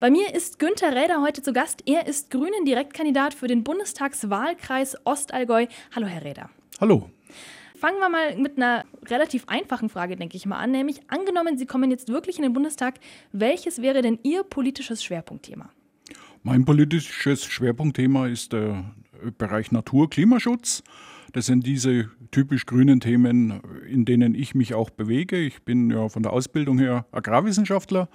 Bei mir ist Günther Räder heute zu Gast. Er ist Grünen Direktkandidat für den Bundestagswahlkreis Ostallgäu. Hallo, Herr Räder. Hallo. Fangen wir mal mit einer relativ einfachen Frage, denke ich mal, an. Nämlich, angenommen, Sie kommen jetzt wirklich in den Bundestag, welches wäre denn Ihr politisches Schwerpunktthema? Mein politisches Schwerpunktthema ist der Bereich Natur, Klimaschutz. Das sind diese typisch grünen Themen, in denen ich mich auch bewege. Ich bin ja von der Ausbildung her Agrarwissenschaftler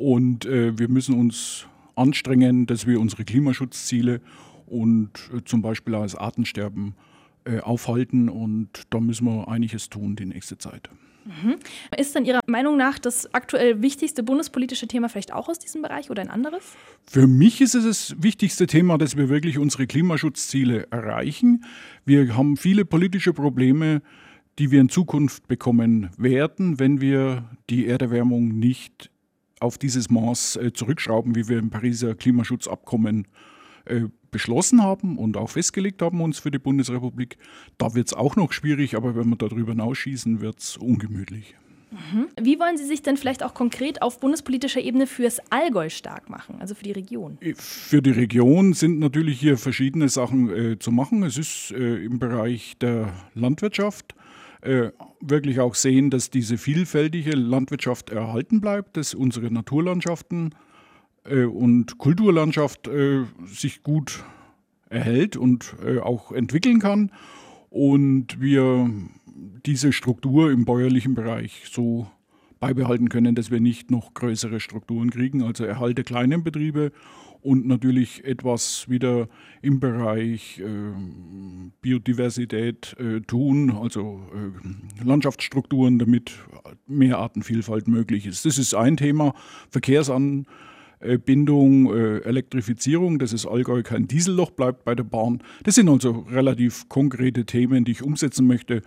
und äh, wir müssen uns anstrengen, dass wir unsere Klimaschutzziele und äh, zum Beispiel auch das Artensterben äh, aufhalten. Und da müssen wir einiges tun die nächste Zeit. Mhm. Ist dann Ihrer Meinung nach das aktuell wichtigste bundespolitische Thema vielleicht auch aus diesem Bereich oder ein anderes? Für mich ist es das wichtigste Thema, dass wir wirklich unsere Klimaschutzziele erreichen. Wir haben viele politische Probleme, die wir in Zukunft bekommen werden, wenn wir die Erderwärmung nicht auf dieses Maß äh, zurückschrauben, wie wir im Pariser Klimaschutzabkommen äh, beschlossen haben und auch festgelegt haben uns für die Bundesrepublik. Da wird es auch noch schwierig, aber wenn wir darüber hinausschießen, wird es ungemütlich. Mhm. Wie wollen Sie sich denn vielleicht auch konkret auf bundespolitischer Ebene fürs Allgäu stark machen, also für die Region? Äh, für die Region sind natürlich hier verschiedene Sachen äh, zu machen. Es ist äh, im Bereich der Landwirtschaft äh, wirklich auch sehen, dass diese vielfältige Landwirtschaft erhalten bleibt, dass unsere Naturlandschaften äh, und Kulturlandschaft äh, sich gut erhält und äh, auch entwickeln kann. Und wir diese Struktur im bäuerlichen Bereich so beibehalten können, dass wir nicht noch größere Strukturen kriegen, also Erhalt der kleinen Betriebe und natürlich etwas wieder im Bereich äh, Biodiversität äh, tun, also äh, Landschaftsstrukturen, damit mehr Artenvielfalt möglich ist. Das ist ein Thema. Verkehrsanbindung, äh, Elektrifizierung, dass es Allgäu kein Dieselloch bleibt bei der Bahn. Das sind also relativ konkrete Themen, die ich umsetzen möchte.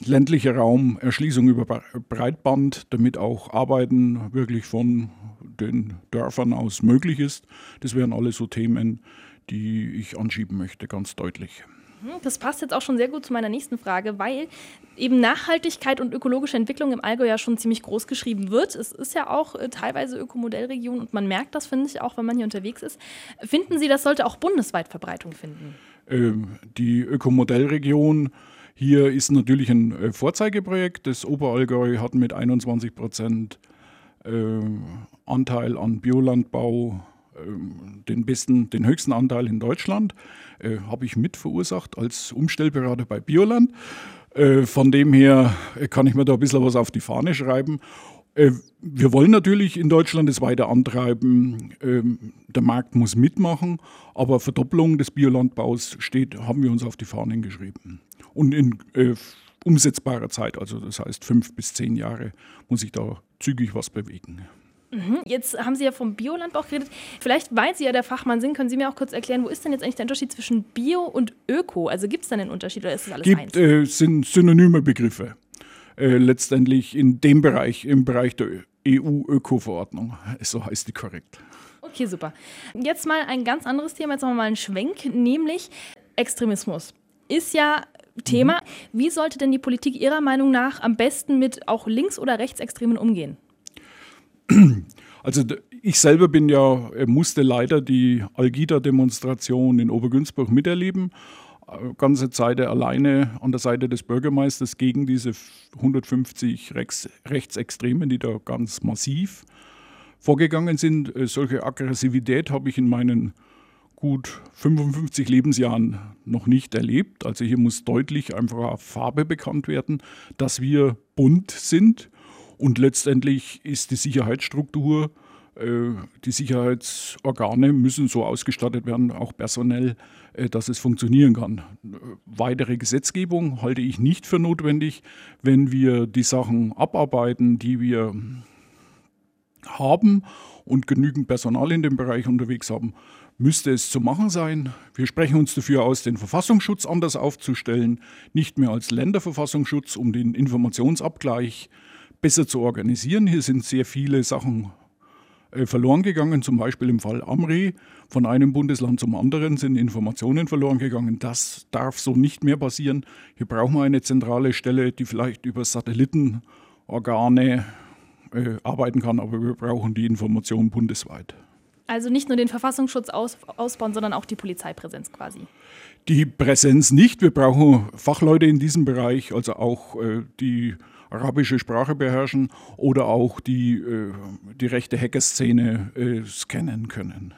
Äh, ländlicher Raum, Erschließung über Breitband, damit auch Arbeiten wirklich von den Dörfern aus möglich ist. Das wären alle so Themen, die ich anschieben möchte, ganz deutlich. Mhm, das passt jetzt auch schon sehr gut zu meiner nächsten Frage, weil eben Nachhaltigkeit und ökologische Entwicklung im Allgäu ja schon ziemlich groß geschrieben wird. Es ist ja auch äh, teilweise Ökomodellregion und man merkt das, finde ich, auch wenn man hier unterwegs ist. Finden Sie, das sollte auch bundesweit Verbreitung finden? Ähm, die Ökomodellregion hier ist natürlich ein äh, Vorzeigeprojekt. Das Oberallgäu hat mit 21 Prozent äh, Anteil an Biolandbau ähm, den besten, den höchsten Anteil in Deutschland, äh, habe ich mit verursacht als Umstellberater bei Bioland. Von dem her kann ich mir da ein bisschen was auf die Fahne schreiben. Wir wollen natürlich in Deutschland es weiter antreiben. Ähm, der Markt muss mitmachen, aber Verdopplung des Biolandbaus steht, haben wir uns auf die Fahnen geschrieben. Und in äh, umsetzbarer Zeit, also das heißt fünf bis zehn Jahre, muss ich da zügig was bewegen. Mhm. Jetzt haben Sie ja vom Biolandbau geredet. Vielleicht, weil Sie ja der Fachmann sind, können Sie mir auch kurz erklären, wo ist denn jetzt eigentlich der Unterschied zwischen Bio und Öko? Also gibt es da einen Unterschied oder ist das alles gibt, eins? Äh, sind synonyme Begriffe. Äh, letztendlich in dem Bereich, im Bereich der EU-Öko-Verordnung. So heißt die korrekt. Okay, super. Jetzt mal ein ganz anderes Thema, jetzt machen wir mal einen Schwenk, nämlich Extremismus. Ist ja Thema. Mhm. Wie sollte denn die Politik Ihrer Meinung nach am besten mit auch links- oder rechtsextremen umgehen? Also ich selber bin ja, äh, musste leider die Algida-Demonstration in Obergünzburg miterleben. Äh, ganze Zeit alleine an der Seite des Bürgermeisters gegen diese 150 Rechts Rechtsextremen, die da ganz massiv vorgegangen sind. Äh, solche Aggressivität habe ich in meinen gut 55 Lebensjahren noch nicht erlebt. Also hier muss deutlich einfach Farbe bekannt werden, dass wir bunt sind und letztendlich ist die Sicherheitsstruktur, äh, die Sicherheitsorgane müssen so ausgestattet werden, auch personell, äh, dass es funktionieren kann. Weitere Gesetzgebung halte ich nicht für notwendig, wenn wir die Sachen abarbeiten, die wir haben und genügend Personal in dem Bereich unterwegs haben, müsste es zu machen sein. Wir sprechen uns dafür aus, den Verfassungsschutz anders aufzustellen, nicht mehr als Länderverfassungsschutz, um den Informationsabgleich besser zu organisieren. Hier sind sehr viele Sachen äh, verloren gegangen, zum Beispiel im Fall Amri. Von einem Bundesland zum anderen sind Informationen verloren gegangen. Das darf so nicht mehr passieren. Hier brauchen wir eine zentrale Stelle, die vielleicht über Satellitenorgane äh, arbeiten kann, aber wir brauchen die Information bundesweit. Also nicht nur den Verfassungsschutz aus, ausbauen, sondern auch die Polizeipräsenz quasi. Die Präsenz nicht. Wir brauchen Fachleute in diesem Bereich, also auch äh, die arabische Sprache beherrschen oder auch die, äh, die rechte Hackerszene äh, scannen können.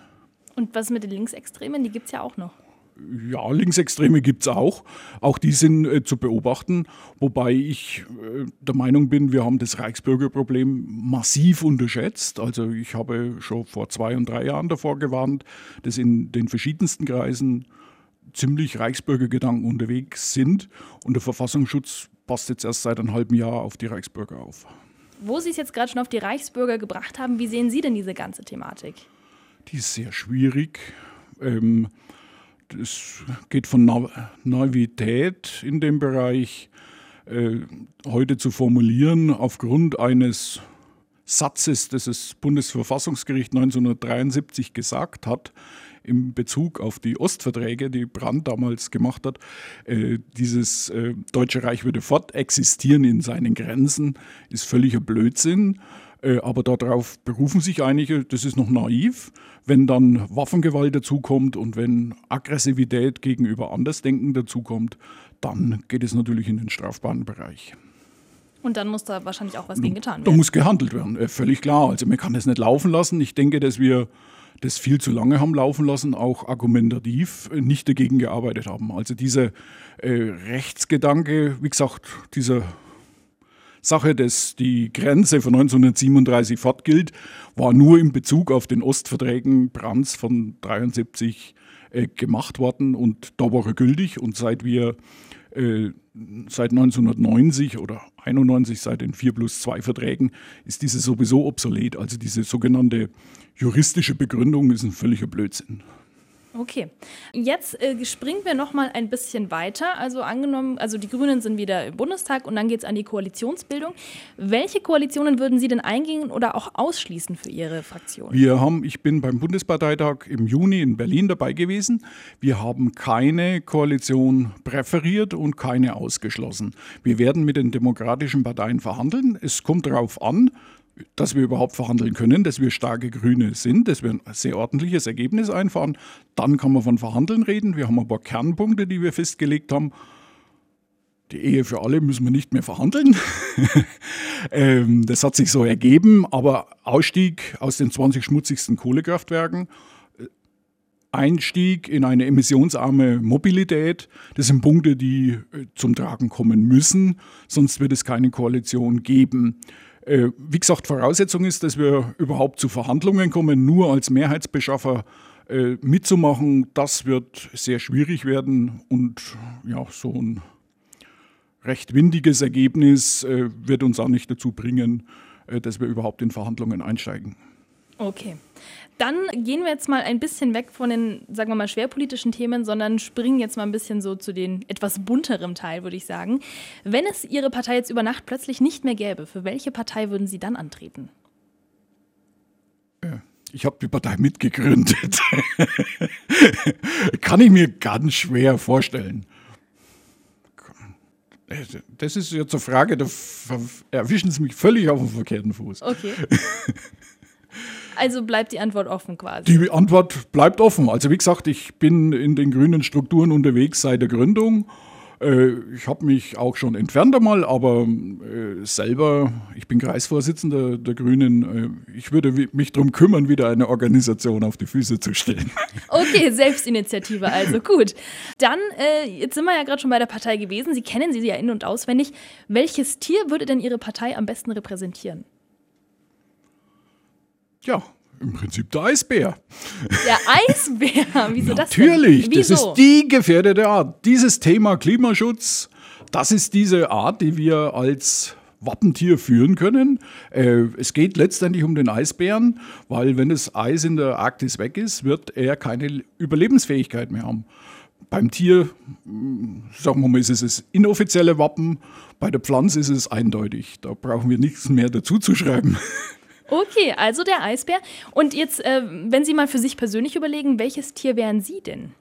Und was mit den Linksextremen? Die gibt es ja auch noch. Ja, Linksextreme gibt es auch. Auch die sind äh, zu beobachten, wobei ich äh, der Meinung bin, wir haben das Reichsbürgerproblem massiv unterschätzt. Also ich habe schon vor zwei und drei Jahren davor gewarnt, dass in den verschiedensten Kreisen ziemlich Reichsbürgergedanken unterwegs sind und der Verfassungsschutz passt jetzt erst seit einem halben Jahr auf die Reichsbürger auf. Wo Sie es jetzt gerade schon auf die Reichsbürger gebracht haben, wie sehen Sie denn diese ganze Thematik? Die ist sehr schwierig. Ähm, es geht von Na Naivität in dem Bereich äh, heute zu formulieren, aufgrund eines Satzes, das das Bundesverfassungsgericht 1973 gesagt hat, in Bezug auf die Ostverträge, die Brandt damals gemacht hat, äh, dieses äh, Deutsche Reich würde fortexistieren in seinen Grenzen, ist völliger Blödsinn. Äh, aber darauf berufen sich einige, das ist noch naiv. Wenn dann Waffengewalt dazukommt und wenn Aggressivität gegenüber Andersdenken dazukommt, dann geht es natürlich in den strafbaren Bereich. Und dann muss da wahrscheinlich auch was gegen getan werden. Da muss gehandelt werden, äh, völlig klar. Also man kann das nicht laufen lassen. Ich denke, dass wir das viel zu lange haben laufen lassen, auch argumentativ äh, nicht dagegen gearbeitet haben. Also dieser äh, Rechtsgedanke, wie gesagt, dieser Sache, dass die Grenze von 1937 fortgilt, war nur in Bezug auf den Ostverträgen Brands von 1973 äh, gemacht worden und da war er gültig. Und seit wir äh, seit 1990 oder 91, seit den 4 plus 2 Verträgen, ist diese sowieso obsolet. Also diese sogenannte juristische Begründung ist ein völliger Blödsinn. Okay, jetzt äh, springen wir noch mal ein bisschen weiter. Also angenommen, also die Grünen sind wieder im Bundestag und dann geht es an die Koalitionsbildung. Welche Koalitionen würden Sie denn eingehen oder auch ausschließen für Ihre Fraktion? Wir haben, ich bin beim Bundesparteitag im Juni in Berlin dabei gewesen. Wir haben keine Koalition präferiert und keine ausgeschlossen. Wir werden mit den demokratischen Parteien verhandeln. Es kommt darauf an, dass wir überhaupt verhandeln können, dass wir starke Grüne sind, dass wir ein sehr ordentliches Ergebnis einfahren. Dann kann man von Verhandeln reden. Wir haben ein paar Kernpunkte, die wir festgelegt haben. Die Ehe für alle müssen wir nicht mehr verhandeln. Ähm, das hat sich so ergeben, aber Ausstieg aus den 20 schmutzigsten Kohlekraftwerken, äh, Einstieg in eine emissionsarme Mobilität, das sind Punkte, die äh, zum Tragen kommen müssen, sonst wird es keine Koalition geben. Äh, wie gesagt, Voraussetzung ist, dass wir überhaupt zu Verhandlungen kommen. Nur als Mehrheitsbeschaffer äh, mitzumachen, das wird sehr schwierig werden und ja, so ein recht windiges Ergebnis äh, wird uns auch nicht dazu bringen, dass wir überhaupt in Verhandlungen einsteigen. Okay. Dann gehen wir jetzt mal ein bisschen weg von den, sagen wir mal, schwerpolitischen Themen, sondern springen jetzt mal ein bisschen so zu den etwas bunteren Teil, würde ich sagen. Wenn es Ihre Partei jetzt über Nacht plötzlich nicht mehr gäbe, für welche Partei würden Sie dann antreten? Ich habe die Partei mitgegründet. Kann ich mir ganz schwer vorstellen. Das ist jetzt eine Frage, da erwischen Sie mich völlig auf dem verkehrten Fuß. Okay. Also bleibt die Antwort offen quasi. Die Antwort bleibt offen. Also wie gesagt, ich bin in den grünen Strukturen unterwegs seit der Gründung. Äh, ich habe mich auch schon entfernt einmal, aber äh, selber, ich bin Kreisvorsitzender der Grünen. Äh, ich würde mich darum kümmern, wieder eine Organisation auf die Füße zu stellen. Okay, Selbstinitiative, also gut. Dann, jetzt sind wir ja gerade schon bei der Partei gewesen. Sie kennen sie ja in- und auswendig. Welches Tier würde denn Ihre Partei am besten repräsentieren? Ja, im Prinzip der Eisbär. Der Eisbär? Wieso das Natürlich, Wieso? das ist die gefährdete Art. Dieses Thema Klimaschutz, das ist diese Art, die wir als Wappentier führen können. Äh, es geht letztendlich um den Eisbären, weil wenn das Eis in der Arktis weg ist, wird er keine Überlebensfähigkeit mehr haben. Beim Tier, hm, sagen wir mal, ist es das inoffizielle Wappen. Bei der Pflanze ist es eindeutig. Da brauchen wir nichts mehr dazu zu schreiben. Okay, also der Eisbär. Und jetzt, äh, wenn Sie mal für sich persönlich überlegen, welches Tier wären Sie denn?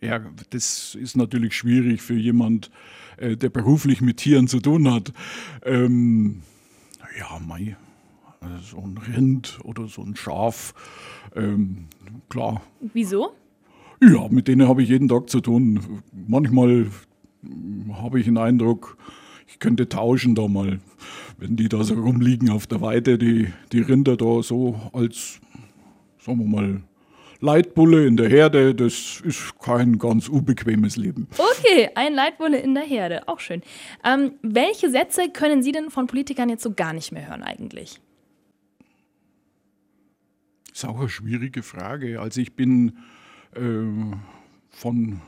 Ja, das ist natürlich schwierig für jemand, äh, der beruflich mit Tieren zu tun hat. Ähm, ja, mei, so ein Rind oder so ein Schaf, ähm, klar. Wieso? Ja, mit denen habe ich jeden Tag zu tun. Manchmal habe ich den Eindruck, ich könnte tauschen da mal, wenn die da so rumliegen auf der Weide, die, die Rinder da so als, sagen wir mal, Leitbulle in der Herde, das ist kein ganz unbequemes Leben. Okay, ein Leitbulle in der Herde, auch schön. Ähm, welche Sätze können Sie denn von Politikern jetzt so gar nicht mehr hören eigentlich? Das ist auch eine schwierige Frage. Also ich bin äh, von,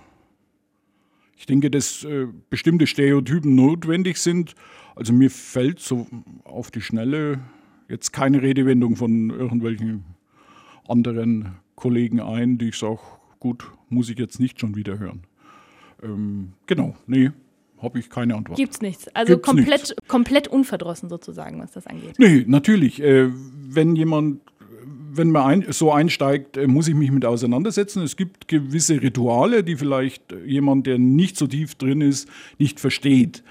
ich denke, dass äh, bestimmte Stereotypen notwendig sind. Also mir fällt so auf die Schnelle jetzt keine Redewendung von irgendwelchen anderen Kollegen ein, die ich sage, gut, muss ich jetzt nicht schon wieder hören. Ähm, genau, nee, habe ich keine Antwort. Gibt es nichts. Also Gibt's komplett, nichts. komplett unverdrossen sozusagen, was das angeht. Nee, natürlich. Äh, wenn jemand, wenn man ein, so einsteigt, äh, muss ich mich mit auseinandersetzen. Es gibt gewisse Rituale, die vielleicht jemand, der nicht so tief drin ist, nicht versteht.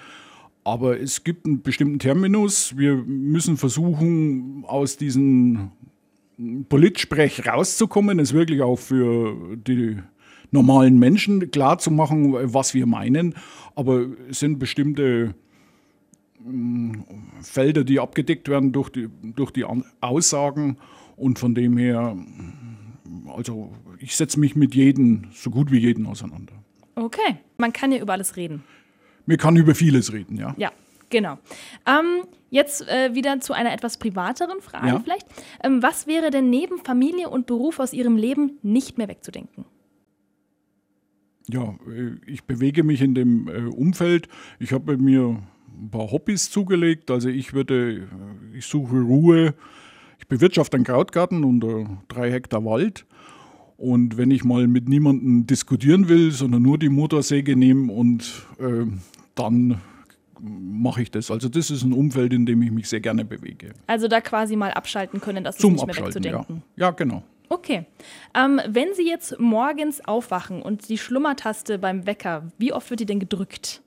Aber es gibt einen bestimmten Terminus. Wir müssen versuchen, aus diesem Politsprech rauszukommen, es wirklich auch für die normalen Menschen klar zu machen, was wir meinen. Aber es sind bestimmte Felder, die abgedeckt werden durch die, durch die Aussagen. Und von dem her, also ich setze mich mit jedem, so gut wie jeden auseinander. Okay, man kann ja über alles reden. Mir kann über vieles reden, ja. Ja, genau. Ähm, jetzt äh, wieder zu einer etwas privateren Frage Ja. vielleicht. Ähm, was wäre denn neben Familie und Beruf aus Ihrem Leben nicht mehr wegzudenken? Ja, äh, ich bewege mich in dem äh, Umfeld. Ich habe mir ein paar Hobbys zugelegt. Also ich würde, äh, ich suche Ruhe. Ich bewirtschafte einen Krautgarten und äh, drei Hektar Wald. Und wenn ich mal mit niemandem diskutieren will, sondern nur die Motorsäge nehmen und äh, dann mache ich das. Also das ist ein Umfeld, in dem ich mich sehr gerne bewege. Also da quasi mal abschalten können, das ist Zum nicht mehr Abschalten, ja. wegzudenken. Ja, genau. Okay. Ähm, wenn Sie jetzt morgens aufwachen und die Schlummertaste beim Wecker, wie oft wird die denn gedrückt?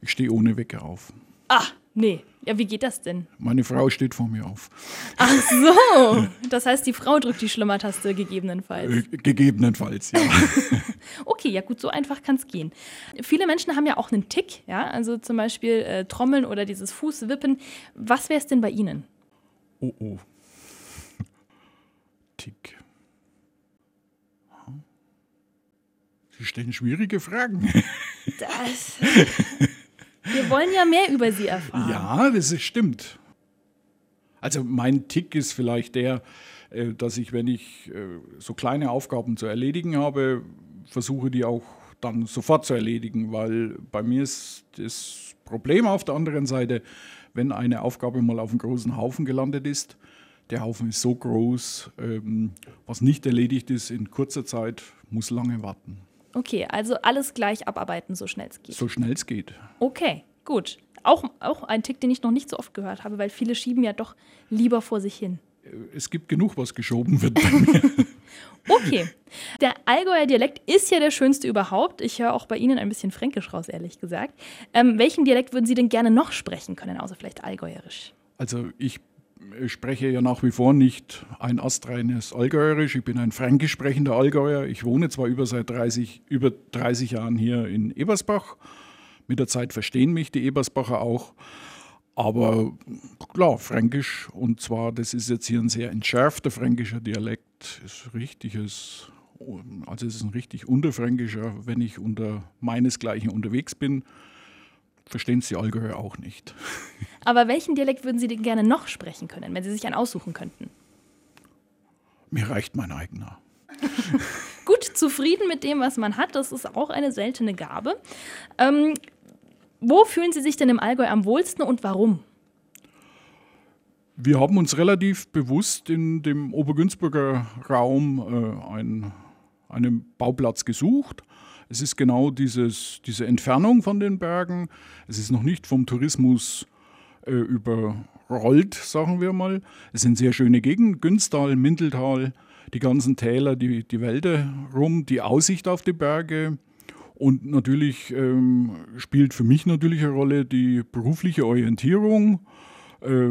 Ich stehe ohne Wecker auf. Ah, nee. Ja, wie geht das denn? Meine Frau steht vor mir auf. Ach so. Das heißt, die Frau drückt die Schlummertaste gegebenenfalls. Äh, gegebenenfalls, ja. Okay, ja gut, so einfach kann es gehen. Viele Menschen haben ja auch einen Tick, ja, also zum Beispiel äh, Trommeln oder dieses Fußwippen. Was wäre es denn bei Ihnen? Oh oh. Tick. Hm. Sie stellen schwierige Fragen. Das. Wir wollen ja mehr über Sie erfahren. Ja, das ist, stimmt. Also mein Tick ist vielleicht der, äh, dass ich, wenn ich äh, so kleine Aufgaben zu erledigen habe, versuche die auch dann sofort zu erledigen, weil bei mir ist das Problem auf der anderen Seite, wenn eine Aufgabe mal auf einem großen Haufen gelandet ist, der Haufen ist so groß, ähm, was nicht erledigt ist in kurzer Zeit, muss lange warten. Okay, also alles gleich abarbeiten, so schnell es geht. So schnell es geht. Okay, gut. Auch, auch ein Tick, den ich noch nicht so oft gehört habe, weil viele schieben ja doch lieber vor sich hin. Es gibt genug, was geschoben wird bei mir. Okay. Der Allgäuer Dialekt ist ja der schönste überhaupt. Ich höre auch bei Ihnen ein bisschen Fränkisch raus, ehrlich gesagt. Ähm, welchen Dialekt würden Sie denn gerne noch sprechen können, außer vielleicht Allgäuerisch? Also ich äh, spreche ja nach wie vor nicht ein astreines Allgäuerisch. Ich bin ein fränkisch sprechender Allgäuer. Ich wohne zwar über seit 30, über 30 Jahren hier in Ebersbach. Mit der Zeit verstehen mich die Ebersbacher auch. Aber klar, fränkisch. Und zwar, das ist jetzt hier ein sehr entschärfter fränkischer Dialekt. Ist richtiges, also es ist ein richtig unterfränkischer. Wenn ich unter meinesgleichen unterwegs bin, verstehen es die Allgäuer auch nicht. Aber welchen Dialekt würden Sie denn gerne noch sprechen können, wenn Sie sich einen aussuchen könnten? Mir reicht mein eigener. Gut, zufrieden mit dem, was man hat, das ist auch eine seltene Gabe. Ähm, wo fühlen Sie sich denn im Allgäu am wohlsten und warum? Wir haben uns relativ bewusst in dem Obergünzburger Raum äh, ein, einen Bauplatz gesucht. Es ist genau dieses, diese Entfernung von den Bergen. Es ist noch nicht vom Tourismus äh, überrollt, sagen wir mal. Es sind sehr schöne Gegenden, Günstal, Mindeltal. die ganzen Täler, die, die Wälder rum, die Aussicht auf die Berge. Und natürlich ähm, spielt für mich natürlich eine Rolle die berufliche Orientierung. Äh,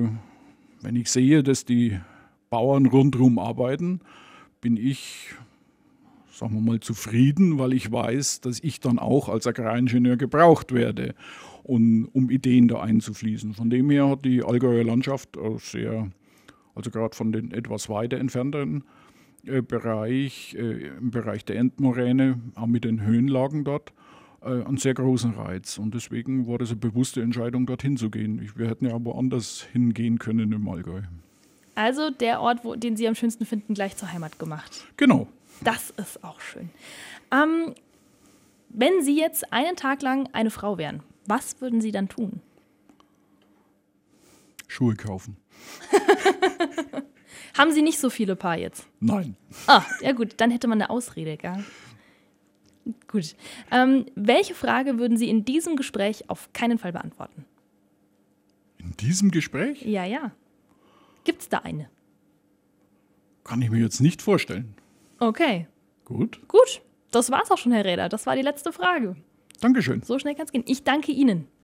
wenn ich sehe, dass die Bauern rundherum arbeiten, bin ich, sagen wir mal, zufrieden, weil ich weiß, dass ich dann auch als Agraringenieur gebraucht werde, und, um Ideen da einzufließen. Von dem her hat die Allgäuer Landschaft sehr, also gerade von den etwas weiter entfernteren äh, Bereich, äh, im Bereich der Endmoräne, auch mit den Höhenlagen dort, äh, einen sehr großen Reiz. Und deswegen war das eine bewusste Entscheidung, dorthin zu gehen. wir hätten ja aber anders hingehen können im Allgäu. Also der Ort, wo, den Sie am schönsten finden, gleich zur Heimat gemacht. Genau. Das ist auch schön. Ähm, wenn Sie jetzt einen Tag lang eine Frau wären, was würden Sie dann tun? Schuhe kaufen. Haben Sie nicht so viele Paar jetzt? Nein. Ah, ja gut, dann hätte man eine Ausrede, gell? Gut. Ähm, welche Frage würden Sie in diesem Gespräch auf keinen Fall beantworten? In diesem Gespräch? Ja, ja. Gibt es da eine? Kann ich mir jetzt nicht vorstellen. Okay. Gut. Gut. Das war's auch schon, Herr Räder. Das war die letzte Frage. Dankeschön. So schnell kann es gehen. Ich danke Ihnen.